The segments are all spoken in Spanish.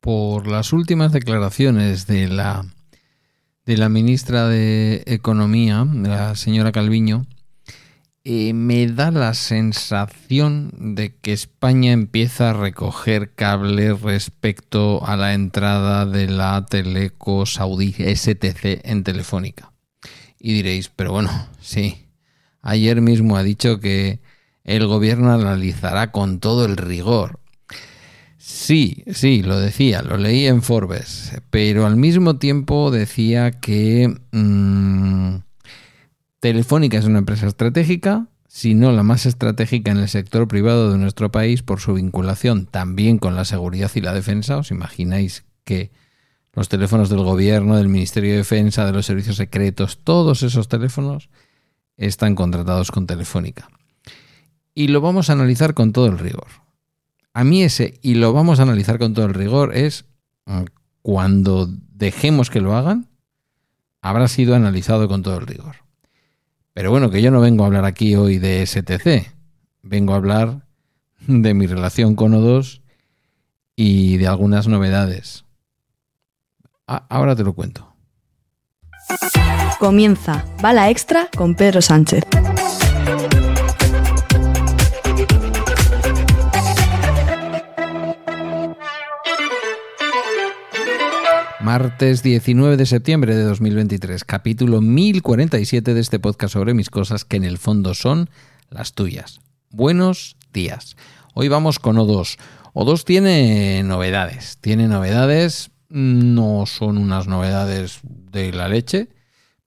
por las últimas declaraciones de la, de la ministra de Economía, la señora Calviño, eh, me da la sensación de que España empieza a recoger cables respecto a la entrada de la Teleco Saudí STC en Telefónica. Y diréis, pero bueno, sí, ayer mismo ha dicho que el gobierno analizará con todo el rigor. Sí, sí, lo decía, lo leí en Forbes, pero al mismo tiempo decía que mm, Telefónica es una empresa estratégica, si no la más estratégica en el sector privado de nuestro país por su vinculación también con la seguridad y la defensa. ¿Os imagináis que los teléfonos del gobierno, del Ministerio de Defensa, de los servicios secretos, todos esos teléfonos están contratados con Telefónica? Y lo vamos a analizar con todo el rigor. A mí ese, y lo vamos a analizar con todo el rigor, es mm, cuando dejemos que lo hagan, habrá sido analizado con todo el rigor. Pero bueno, que yo no vengo a hablar aquí hoy de STC, vengo a hablar de mi relación con O2 y de algunas novedades. ahora te lo cuento. Comienza Bala Extra con Pedro Sánchez. Martes 19 de septiembre de 2023, capítulo 1047 de este podcast sobre mis cosas que en el fondo son las tuyas. Buenos días. Hoy vamos con O2. O2 tiene novedades, tiene novedades, no son unas novedades de la leche,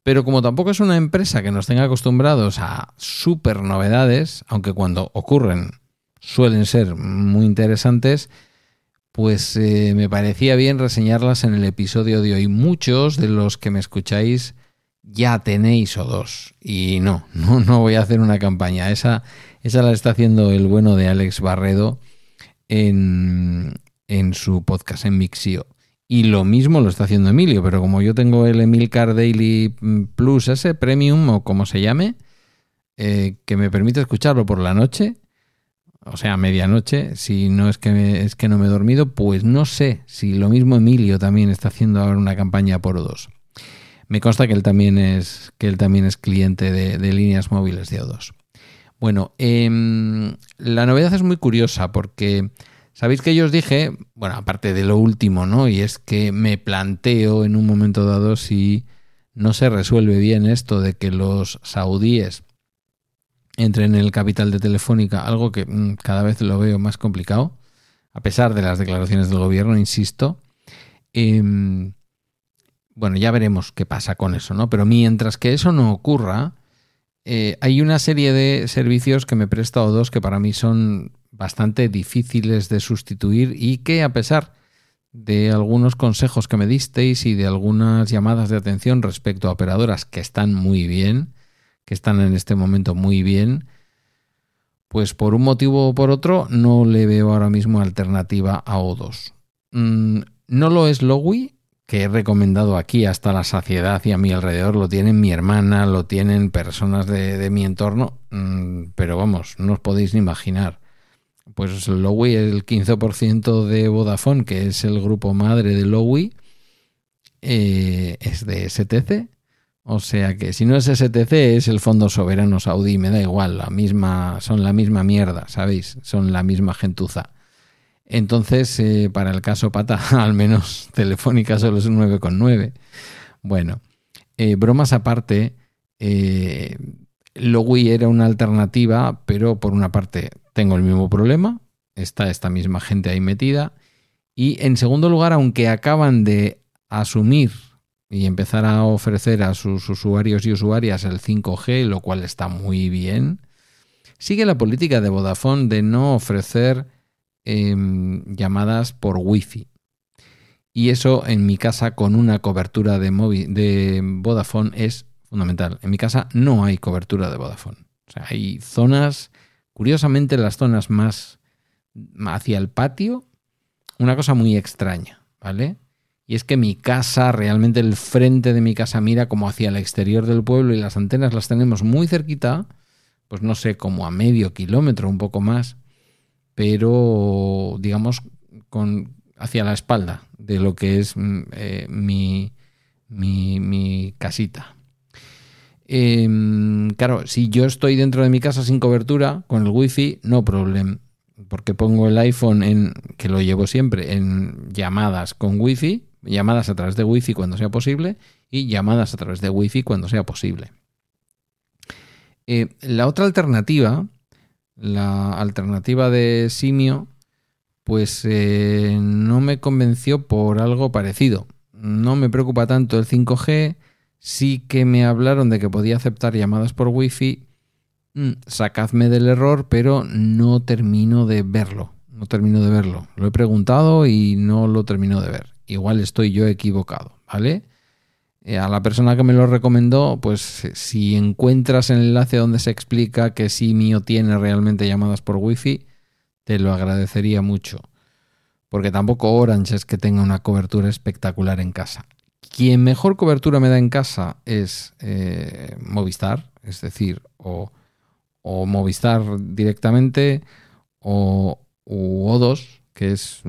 pero como tampoco es una empresa que nos tenga acostumbrados a super novedades, aunque cuando ocurren suelen ser muy interesantes, pues eh, me parecía bien reseñarlas en el episodio de hoy. Muchos de los que me escucháis ya tenéis o dos. Y no, no, no voy a hacer una campaña. Esa, esa la está haciendo el bueno de Alex Barredo en, en su podcast, en Mixio. Y lo mismo lo está haciendo Emilio, pero como yo tengo el Emilcar Daily Plus, ese Premium o como se llame, eh, que me permite escucharlo por la noche, o sea, medianoche, si no es que, es que no me he dormido, pues no sé si lo mismo Emilio también está haciendo ahora una campaña por O2. Me consta que él también es, que él también es cliente de, líneas móviles de O2. Bueno, em, la novedad es muy curiosa porque sabéis que yo os dije, bueno, aparte de lo último, ¿no? Y es que me planteo en un momento dado si no se resuelve bien esto de que los saudíes entre en el capital de Telefónica, algo que mm, cada vez lo veo más complicado, a pesar de las declaraciones del gobierno, insisto. Em, bueno, ya veremos qué pasa con eso, ¿no? Pero mientras que eso no ocurra, eh, hay una serie de servicios que me presta o dos que para mí son bastante difíciles de sustituir y que a pesar de algunos consejos que me disteis y de algunas llamadas de atención respecto a operadoras que están muy bien, que están en este momento muy bien, pues por un motivo o por otro no le veo ahora mismo alternativa a O2. Mm, no lo es Lowy, que he recomendado aquí hasta la saciedad y a mi alrededor lo tienen mi hermana, lo tienen personas de, mi entorno, mm, pero vamos, no os podéis ni imaginar. Pues Lowy es el 15% de Vodafone, que es el grupo madre de Lowy, eh, es de STC o sea que si no es STC es el Fondo Soberano Saudí, me da igual, la misma, son la misma mierda, ¿sabéis? Son la misma gentuza. Entonces, eh, para el caso Pata, al menos Telefónica solo es un 9,9. Bueno, eh, bromas aparte, eh, Logui era una alternativa, pero por una parte tengo el mismo problema, está esta misma gente ahí metida, y en segundo lugar, aunque acaban de asumir y empezar a ofrecer a sus usuarios y usuarias el 5G, lo cual está muy bien. Sigue la política de Vodafone de no ofrecer em, llamadas por Wi-Fi. Y eso en mi casa con una cobertura de, de Vodafone es fundamental. En mi casa no hay cobertura de Vodafone. O sea, hay zonas, curiosamente las zonas más hacia el patio, una cosa muy extraña, ¿vale? Y es que mi casa, realmente el frente de mi casa mira como hacia el exterior del pueblo y las antenas las tenemos muy cerquita, pues no sé, como a medio kilómetro, un poco más, pero digamos con hacia la espalda de lo que es mm, eh, mi, mi, casita. Em, claro, si yo estoy dentro de mi casa sin cobertura, con el wifi, no problema. Porque pongo el iPhone en, que lo llevo siempre, en llamadas con wifi, llamadas a través de wifi cuando sea posible, y llamadas a través de wifi cuando sea posible. Eh, la otra alternativa, la alternativa de Simio, pues eh, no me convenció por algo parecido. No me preocupa tanto el 5G, sí que me hablaron de que podía aceptar llamadas por Wi-Fi. Mm, sacadme del error, pero no termino de verlo. No termino de verlo. Lo he preguntado y no lo termino de ver. Igual estoy yo equivocado, ¿vale? Eh, a la persona que me lo recomendó, pues si encuentras el enlace donde se explica que Simio tiene realmente llamadas por Wi-Fi, te lo agradecería mucho. Porque tampoco Orange es que tenga una cobertura espectacular en casa. Quien mejor cobertura me da en casa es eh, Movistar, es decir, o, Movistar directamente, o O2, que es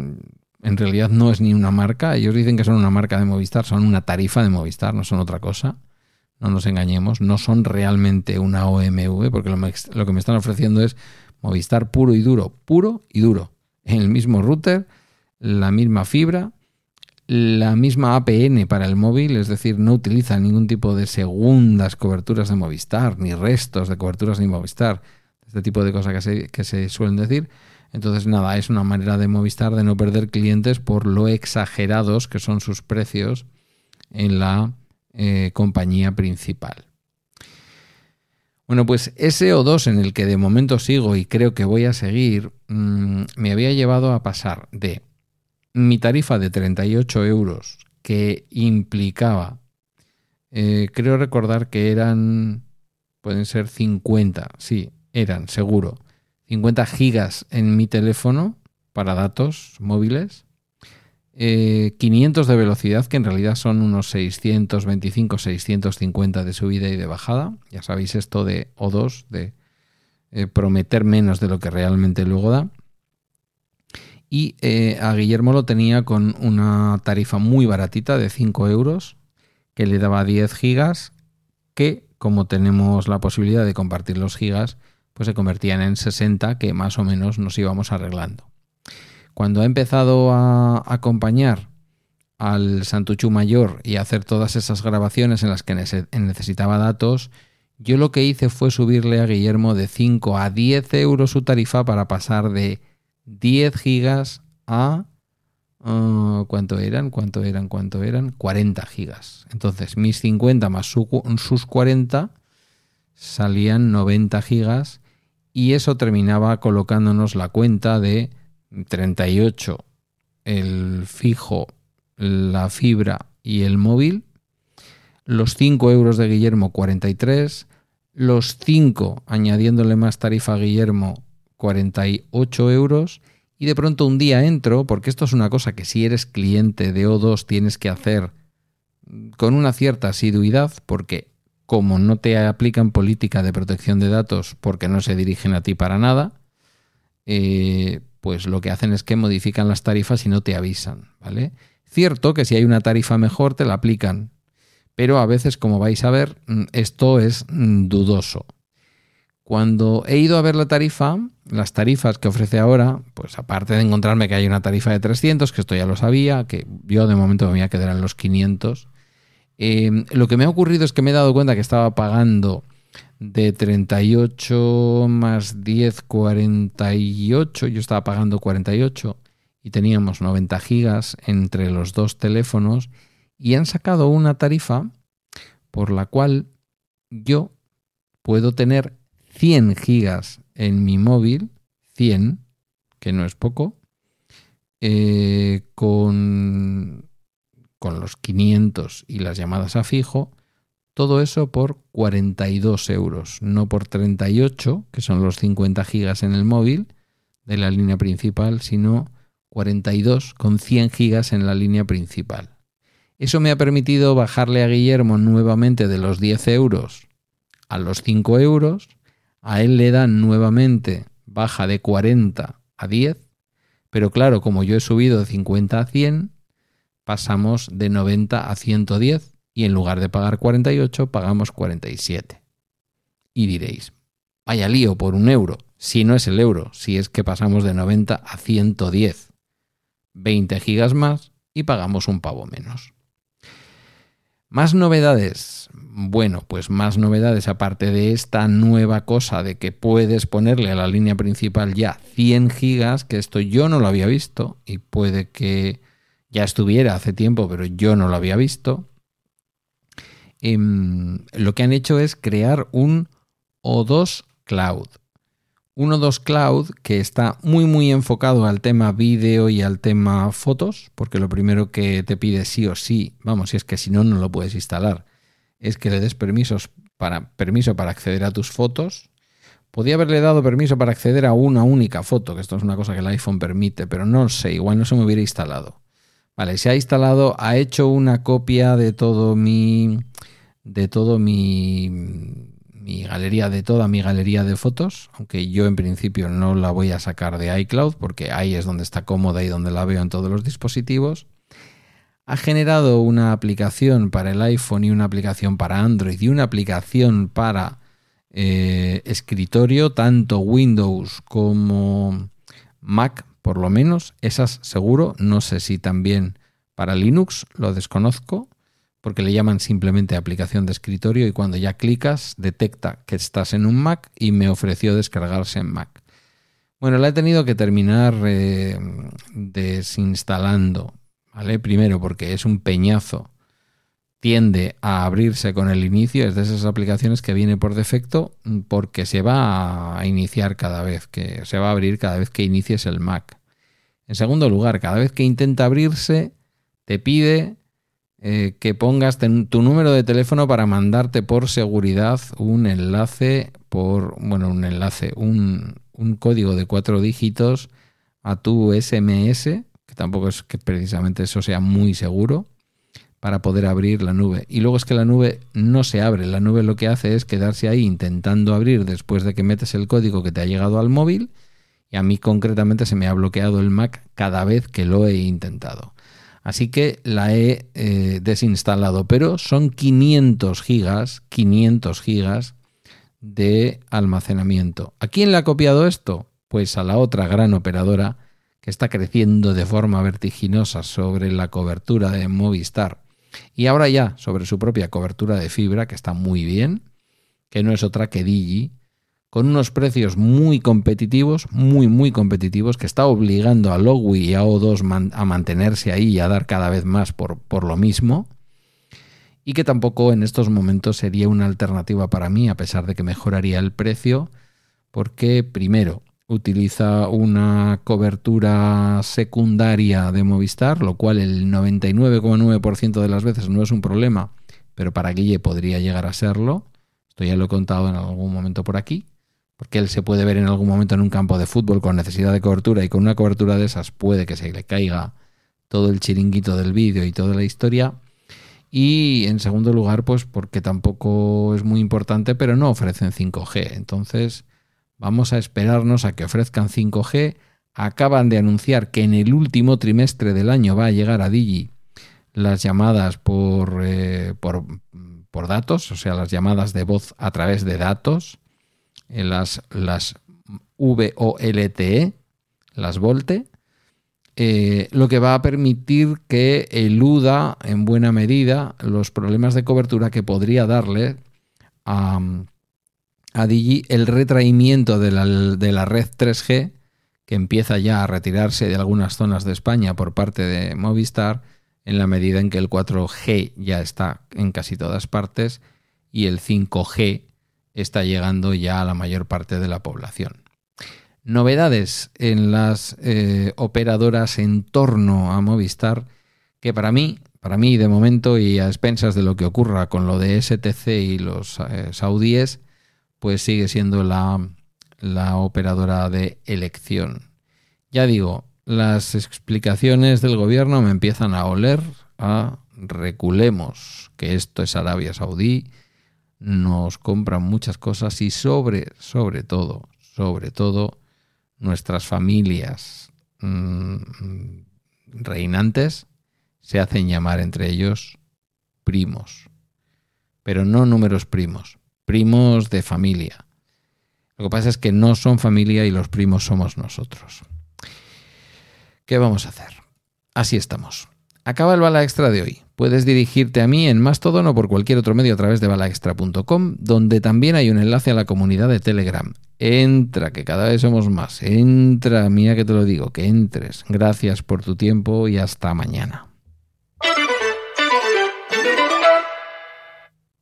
en realidad no es ni una marca. Ellos dicen que son una marca de Movistar, son una tarifa de Movistar, no son otra cosa. No nos engañemos, no son realmente una OMV, porque lo, que me están ofreciendo es Movistar puro y duro, puro y duro. El mismo router, la misma fibra, la misma APN para el móvil, es decir, no utiliza ningún tipo de segundas coberturas de Movistar, ni restos de coberturas de Movistar, este tipo de cosas que se suelen decir. Entonces, nada, es una manera de Movistar de no perder clientes por lo exagerados que son sus precios en la eh, compañía principal. Bueno, pues ese O2 en el que de momento sigo y creo que voy a seguir, mm, me había llevado a pasar de mi tarifa de 38 euros que implicaba, eh, creo recordar que eran, pueden ser 50, sí, eran seguro, 50 gigas en mi teléfono para datos móviles 500 eh, de velocidad, que en realidad son unos 625, 650 de subida y de bajada. Ya sabéis esto de O2, de eh, prometer menos de lo que realmente luego da. Y eh, a Guillermo lo tenía con una tarifa muy baratita de 5 euros, que le daba 10 gigas, que como tenemos la posibilidad de compartir los gigas, pues se convertían en 60, que más o menos nos íbamos arreglando. Cuando ha empezado a acompañar al Santuchu Mayor y a hacer todas esas grabaciones en las que necesitaba datos, yo lo que hice fue subirle a Guillermo de 5 a 10 euros su tarifa para pasar de 10 gigas a... Uh, ¿Cuánto eran? ¿Cuánto eran? ¿Cuánto eran? 40 gigas. Entonces, mis 50 más sus 40 salían 90 gigas y eso terminaba colocándonos la cuenta de 38 el fijo, la fibra y el móvil, los 5 euros de Guillermo 43, los 5 añadiéndole más tarifa a Guillermo 48 euros y de pronto un día entro, porque esto es una cosa que si eres cliente de O2 tienes que hacer con una cierta asiduidad, porque como no te aplican política de protección de datos porque no se dirigen a ti para nada, eh, pues lo que hacen es que modifican las tarifas y no te avisan, ¿vale? Cierto que si hay una tarifa mejor te la aplican, pero a veces, como vais a ver, mm, esto es mm, dudoso. Cuando he ido a ver la tarifa, las tarifas que ofrece ahora, pues aparte de encontrarme que hay una tarifa de 300, que esto ya lo sabía, que yo de momento me voy a quedar en los 500, eh, lo que me ha ocurrido es que me he dado cuenta que estaba pagando de 38 más 10, 48. Yo estaba pagando 48 y teníamos 90 gigas entre los dos teléfonos y han sacado una tarifa por la cual yo puedo tener 100 gigas en mi móvil, 100, que no es poco, eh, con, con los 500 y las llamadas a fijo, todo eso por 42 euros, no por 38, que son los 50 gigas en el móvil de la línea principal, sino 42 con 100 gigas en la línea principal. Eso me ha permitido bajarle a Guillermo nuevamente de los 10 euros a los 5 euros. A él le dan nuevamente baja de 40 a 10, Pero claro, como yo he subido de 50 a 100, pasamos de 90 a 110 y en lugar de pagar 48 pagamos 47. Y diréis, vaya lío por un euro, si no es el euro, si es que pasamos de 90 a 110. 20 gigas más y pagamos un pavo menos. Más novedades. Bueno, pues más novedades aparte de esta nueva cosa de que puedes ponerle a la línea principal ya 100 gigas, que esto yo no lo había visto y puede que ya estuviera hace tiempo, pero yo no lo había visto. Em, lo que han hecho es crear un O2 Cloud. Un O2 Cloud que está muy muy enfocado al tema vídeo y al tema fotos, porque lo primero que te pide sí o sí, vamos, si es que si no no lo puedes instalar, es que le des permisos para, permiso para acceder a tus fotos. Podía haberle dado permiso para acceder a una única foto, que esto es una cosa que el iPhone permite, pero no sé, igual no se me hubiera instalado. Vale, se ha instalado, ha hecho una copia de todo mi. de todo mi. mi galería, de toda mi galería de fotos, aunque yo en principio no la voy a sacar de iCloud, porque ahí es donde está cómoda y donde la veo en todos los dispositivos. Ha generado una aplicación para el iPhone y una aplicación para Android y una aplicación para eh, escritorio, tanto Windows como Mac por lo menos esas seguro, no sé si también para Linux, lo desconozco, porque le llaman simplemente aplicación de escritorio y cuando ya clicas detecta que estás en un Mac y me ofreció descargarse en Mac. Bueno, la he tenido que terminar eh, desinstalando, ¿vale? Primero porque es un peñazo tiende a abrirse con el inicio, es de esas aplicaciones que viene por defecto porque se va a iniciar cada vez que se va a abrir cada vez que inicies el Mac. En segundo lugar, cada vez que intenta abrirse, te pide eh, que pongas tu número de teléfono para mandarte por seguridad un enlace por, bueno, un enlace, un, un código de cuatro dígitos a tu SMS, que tampoco es que precisamente eso sea muy seguro para poder abrir la nube. Y luego es que la nube no se abre, la nube lo que hace es quedarse ahí intentando abrir después de que metes el código que te ha llegado al móvil y a mí concretamente se me ha bloqueado el Mac cada vez que lo he intentado. Así que la he eh, desinstalado, pero son 500 gigas, 500 gigas de almacenamiento. ¿A quién le ha copiado esto? Pues a la otra gran operadora que está creciendo de forma vertiginosa sobre la cobertura de Movistar y ahora ya sobre su propia cobertura de fibra, que está muy bien, que no es otra que Digi, con unos precios muy competitivos, muy, muy competitivos, que está obligando a Logui y a O2 a mantenerse ahí y a dar cada vez más por, por lo mismo, y que tampoco en estos momentos sería una alternativa para mí, a pesar de que mejoraría el precio, porque primero, utiliza una cobertura secundaria de Movistar, lo cual el 99,9% de las veces no es un problema, pero para Guille podría llegar a serlo. Esto ya lo he contado en algún momento por aquí, porque él se puede ver en algún momento en un campo de fútbol con necesidad de cobertura y con una cobertura de esas puede que se le caiga todo el chiringuito del vídeo y toda la historia. Y en segundo lugar, pues porque tampoco es muy importante, pero no ofrecen 5G. Entonces, Vamos a esperarnos a que ofrezcan 5G. Acaban de anunciar que en el último trimestre del año va a llegar a Digi las llamadas por, eh, por, datos, o sea, las llamadas de voz a través de datos, en las, las VOLTE, las VOLTE, eh, lo que va a permitir que eluda en buena medida los problemas de cobertura que podría darle a, a el retraimiento de la, de la red 3G, que empieza ya a retirarse de algunas zonas de España por parte de Movistar, en la medida en que el 4G ya está en casi todas partes y el 5G está llegando ya a la mayor parte de la población. Novedades en las eh, operadoras en torno a Movistar, que para mí, para mí de momento y a expensas de lo que ocurra con lo de STC y los eh, saudíes, pues sigue siendo la, la operadora de elección. Ya digo, las explicaciones del gobierno me empiezan a oler a reculemos, que esto es Arabia Saudí, nos compran muchas cosas y sobre, sobre todo, sobre todo, nuestras familias mm, reinantes se hacen llamar entre ellos primos, pero no números primos, primos de familia. Lo que pasa es que no son familia y los primos somos nosotros. ¿Qué vamos a hacer? Así estamos. Acaba el bala extra de hoy. Puedes dirigirte a mí en Mastodon o por cualquier otro medio a través de balaextra.com, donde también hay un enlace a la comunidad de Telegram. Entra, que cada vez somos más. Entra, mía que te lo digo, que entres. Gracias por tu tiempo y hasta mañana.